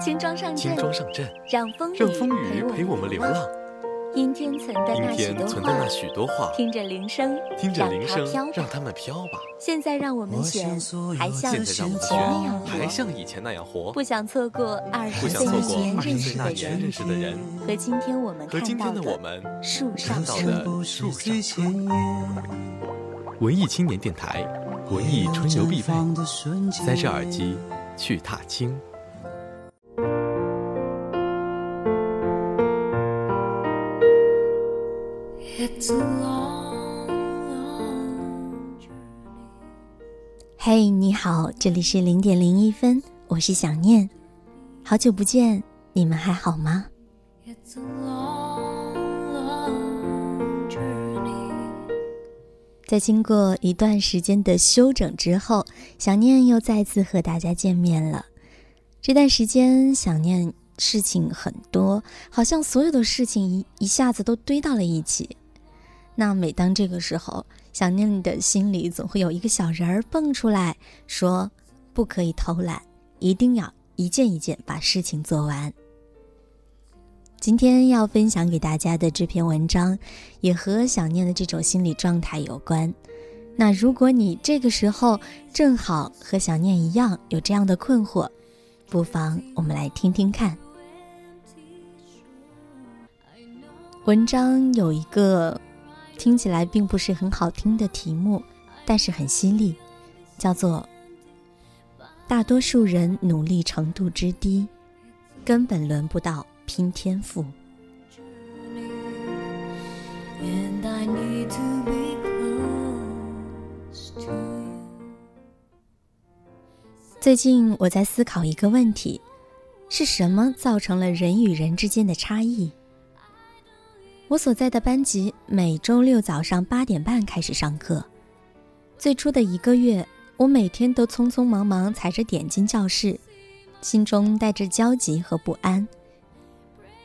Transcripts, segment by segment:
轻装上阵，轻装上阵，让风让风雨雨陪我们流浪。阴天存的那许多天存的那话，许多话，听着铃声，听着铃声让它们飘吧。现在让我们选，还像以前那样活。像以前那样活。不想错过二十岁那年认识的人认识的人和今天我们和今看到天的我们树上。的树上。文艺青年电台，文艺春游必备。塞着耳机去踏青。It's a long, long journey. 嘿你好，这里是零点零一分，我是想念，好久不见，你们还好吗？It's a long, long journey. 在经过一段时间的休整之后，想念又再次和大家见面了。这段时间，想念事情很多，好像所有的事情一一下子都堆到了一起。那每当这个时候，想念你的心里总会有一个小人儿蹦出来，说：“不可以偷懒，一定要一件一件把事情做完。”今天要分享给大家的这篇文章，也和想念的这种心理状态有关。那如果你这个时候正好和想念一样有这样的困惑，不妨我们来听听看。文章有一个听起来并不是很好听的题目，但是很犀利，叫做“大多数人努力程度之低，根本轮不到拼天赋”。最近我在思考一个问题：是什么造成了人与人之间的差异？我所在的班级每周六早上八点半开始上课。最初的一个月，我每天都匆匆忙忙踩着点进教室，心中带着焦急和不安。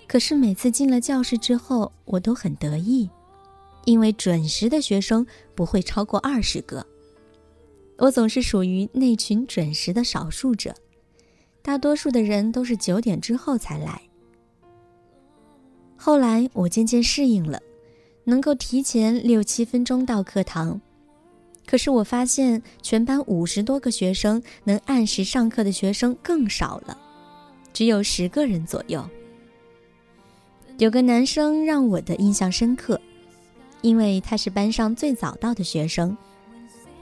可是每次进了教室之后，我都很得意，因为准时的学生不会超过二十个。我总是属于那群准时的少数者，大多数的人都是九点之后才来。后来我渐渐适应了，能够提前六七分钟到课堂。可是我发现，全班五十多个学生能按时上课的学生更少了，只有十个人左右。有个男生让我的印象深刻，因为他是班上最早到的学生。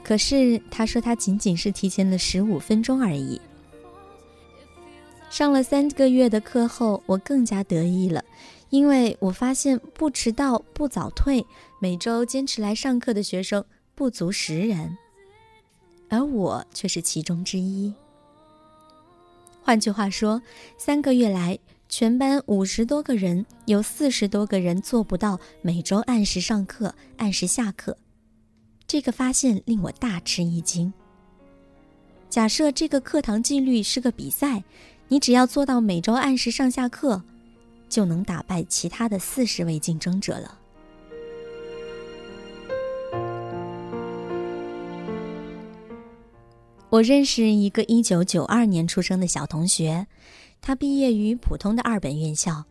可是他说他仅仅是提前了十五分钟而已。上了三个月的课后，我更加得意了，因为我发现不迟到、不早退，每周坚持来上课的学生不足十人，而我却是其中之一。换句话说，三个月来，全班五十多个人，有四十多个人做不到每周按时上课、按时下课。这个发现令我大吃一惊。假设这个课堂纪律是个比赛，你只要做到每周按时上下课，就能打败其他的四十位竞争者了。我认识一个一九九二年出生的小同学，他毕业于普通的二本院校。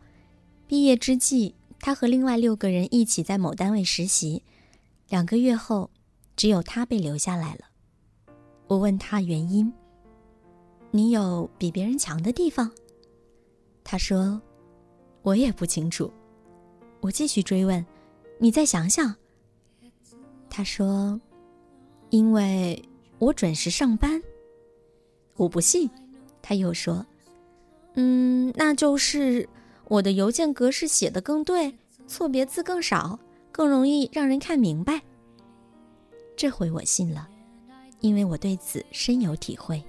毕业之际，他和另外六个人一起在某单位实习。两个月后，只有他被留下来了。我问他原因：“你有比别人强的地方？”他说：“我也不清楚。”我继续追问：“你再想想。”他说：“因为我准时上班。”我不信。他又说：“嗯，那就是我的邮件格式写得更对，错别字更少。”更容易让人看明白。这回我信了，因为我对此深有体会。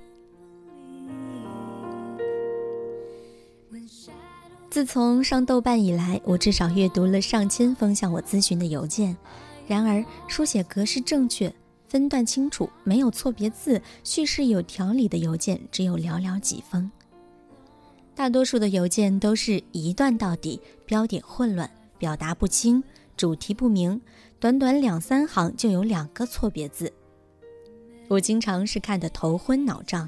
自从上豆瓣以来，我至少阅读了上千封向我咨询的邮件。然而，书写格式正确、分段清楚、没有错别字、叙事有条理的邮件只有寥寥几封。大多数的邮件都是一段到底，标点混乱，表达不清。主题不明，短短两三行就有两个错别字。我经常是看得头昏脑胀。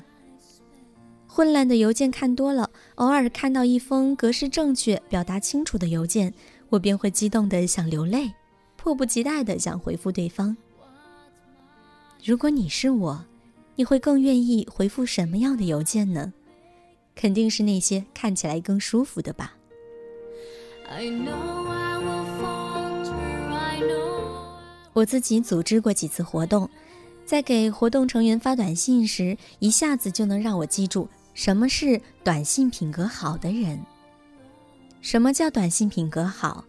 或混乱的邮件看多了，偶尔看到一封格式正确、表达清楚的邮件，我便会激动的想流泪，迫不及待的想回复对方。如果你是我，你会更愿意回复什么样的邮件呢？肯定是那些看起来更舒服的吧。我自己组织过几次活动，在给活动成员发短信时，一下子就能让我记住。什么是短信品格好的人？什么叫短信品格好？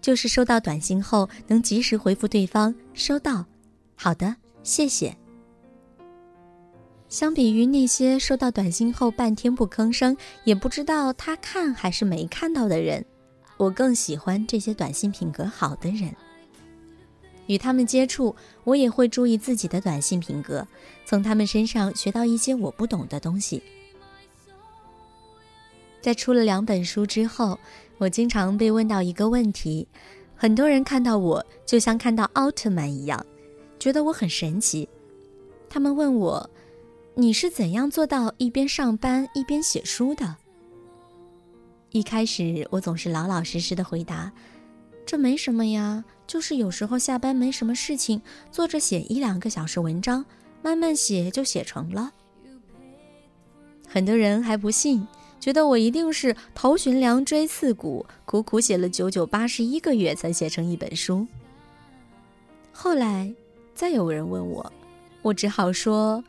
就是收到短信后能及时回复对方“收到，好的，谢谢”。相比于那些收到短信后半天不吭声，也不知道他看还是没看到的人，我更喜欢这些短信品格好的人。与他们接触，我也会注意自己的短信品格，从他们身上学到一些我不懂的东西。在出了两本书之后，我经常被问到一个问题：很多人看到我就像看到奥特曼一样，觉得我很神奇。他们问我：“你是怎样做到一边上班一边写书的？”一开始我总是老老实实的回答：“这没什么呀，就是有时候下班没什么事情，坐着写一两个小时文章，慢慢写就写成了。”很多人还不信。觉得我一定是头悬梁锥刺股，苦苦写了九九八十一个月才写成一本书。后来再有人问我，我只好说，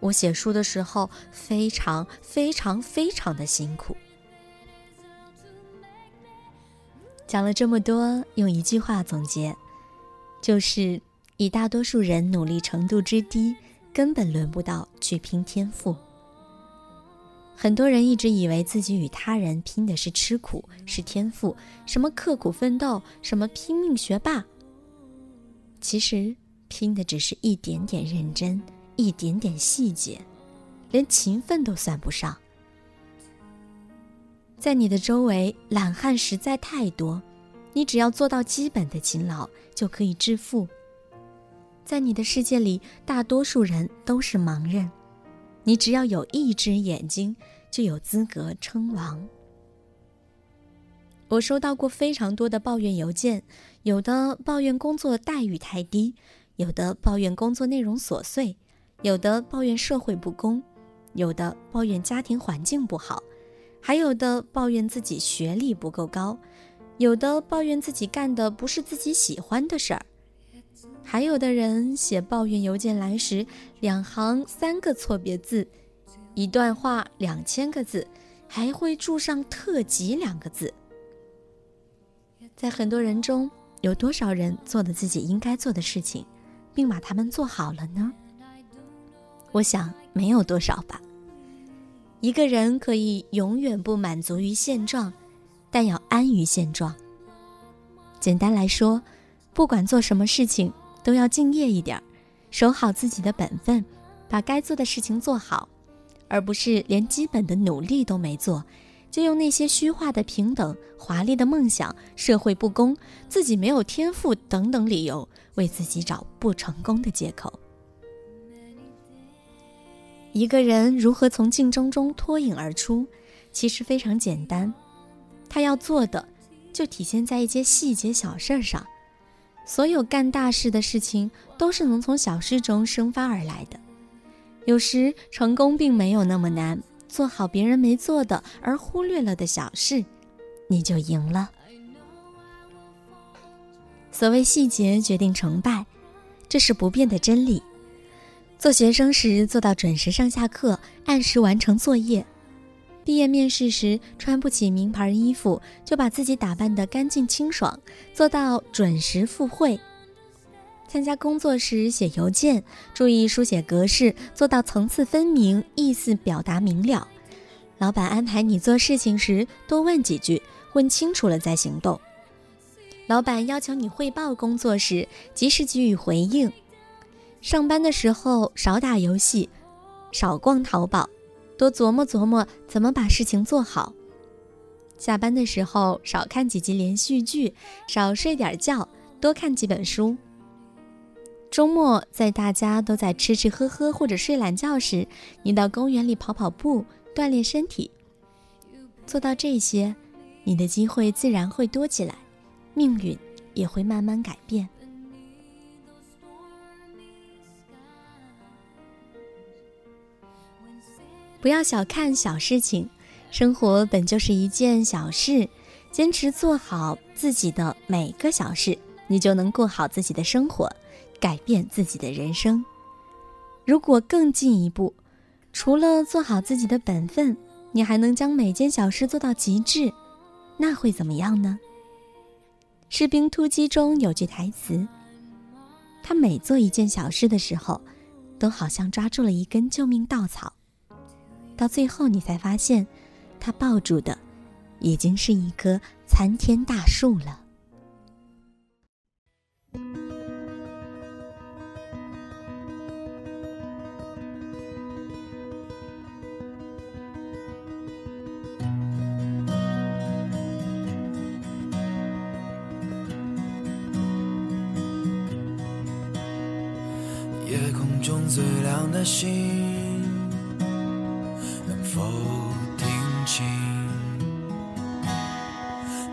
我写书的时候非常非常非常的辛苦。讲了这么多，用一句话总结，就是以大多数人努力程度之低，根本轮不到去拼天赋。很多人一直以为自己与他人拼的是吃苦，是天赋，什么刻苦奋斗，什么拼命学霸。其实拼的只是一点点认真，一点点细节，连勤奋都算不上。在你的周围，懒汉实在太多，你只要做到基本的勤劳，就可以致富。在你的世界里，大多数人都是盲人。你只要有一只眼睛，就有资格称王。我收到过非常多的抱怨邮件，有的抱怨工作待遇太低，有的抱怨工作内容琐碎，有的抱怨社会不公，有的抱怨家庭环境不好，还有的抱怨自己学历不够高，有的抱怨自己干的不是自己喜欢的事儿。还有的人写抱怨邮件来时，两行三个错别字，一段话两千个字，还会注上“特急”两个字。在很多人中，有多少人做了自己应该做的事情，并把它们做好了呢？我想没有多少吧。一个人可以永远不满足于现状，但要安于现状。简单来说，不管做什么事情。都要敬业一点儿，守好自己的本分，把该做的事情做好，而不是连基本的努力都没做，就用那些虚化的平等、华丽的梦想、社会不公、自己没有天赋等等理由，为自己找不成功的借口。一个人如何从竞争中脱颖而出，其实非常简单，他要做的就体现在一些细节小事上。所有干大事的事情都是能从小事中生发而来的。有时成功并没有那么难，做好别人没做的而忽略了的小事，你就赢了。所谓细节决定成败，这是不变的真理。做学生时做到准时上下课，按时完成作业。毕业面试时穿不起名牌衣服，就把自己打扮得干净清爽，做到准时赴会；参加工作时写邮件，注意书写格式，做到层次分明，意思表达明了。老板安排你做事情时，多问几句，问清楚了再行动。老板要求你汇报工作时，及时给予回应。上班的时候少打游戏，少逛淘宝。多琢磨琢磨怎么把事情做好。下班的时候少看几集连续剧，少睡点觉，多看几本书。周末在大家都在吃吃喝喝或者睡懒觉时，你到公园里跑跑步，锻炼身体。做到这些，你的机会自然会多起来，命运也会慢慢改变。不要小看小事情，生活本就是一件小事，坚持做好自己的每个小事，你就能过好自己的生活，改变自己的人生。如果更进一步，除了做好自己的本分，你还能将每件小事做到极致，那会怎么样呢？《士兵突击》中有句台词：“他每做一件小事的时候，都好像抓住了一根救命稻草。”到最后，你才发现，他抱住的已经是一棵参天大树了。夜空中最亮的星。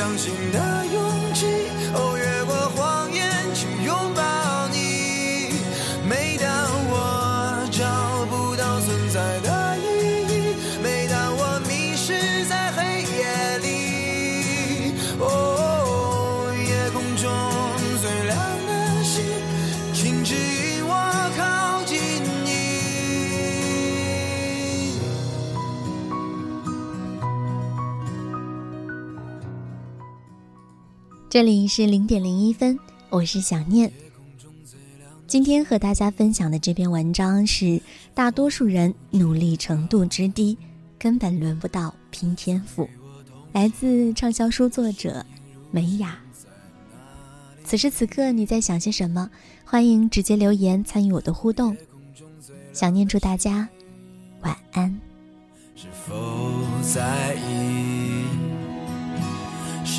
相信的这里是零点零一分，我是想念。今天和大家分享的这篇文章是：大多数人努力程度之低，根本轮不到拼天赋。来自畅销书作者梅雅。此时此刻你在想些什么？欢迎直接留言参与我的互动。想念祝大家晚安。是否在意？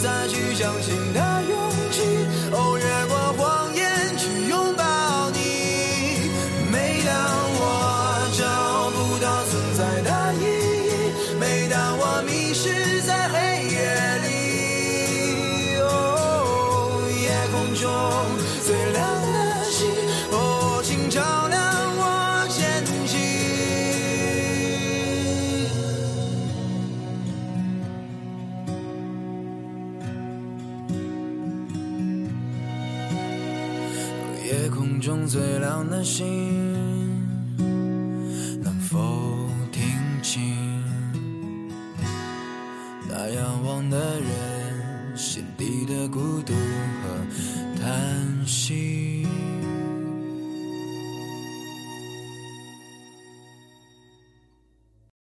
再去相信的勇气。中最亮的星，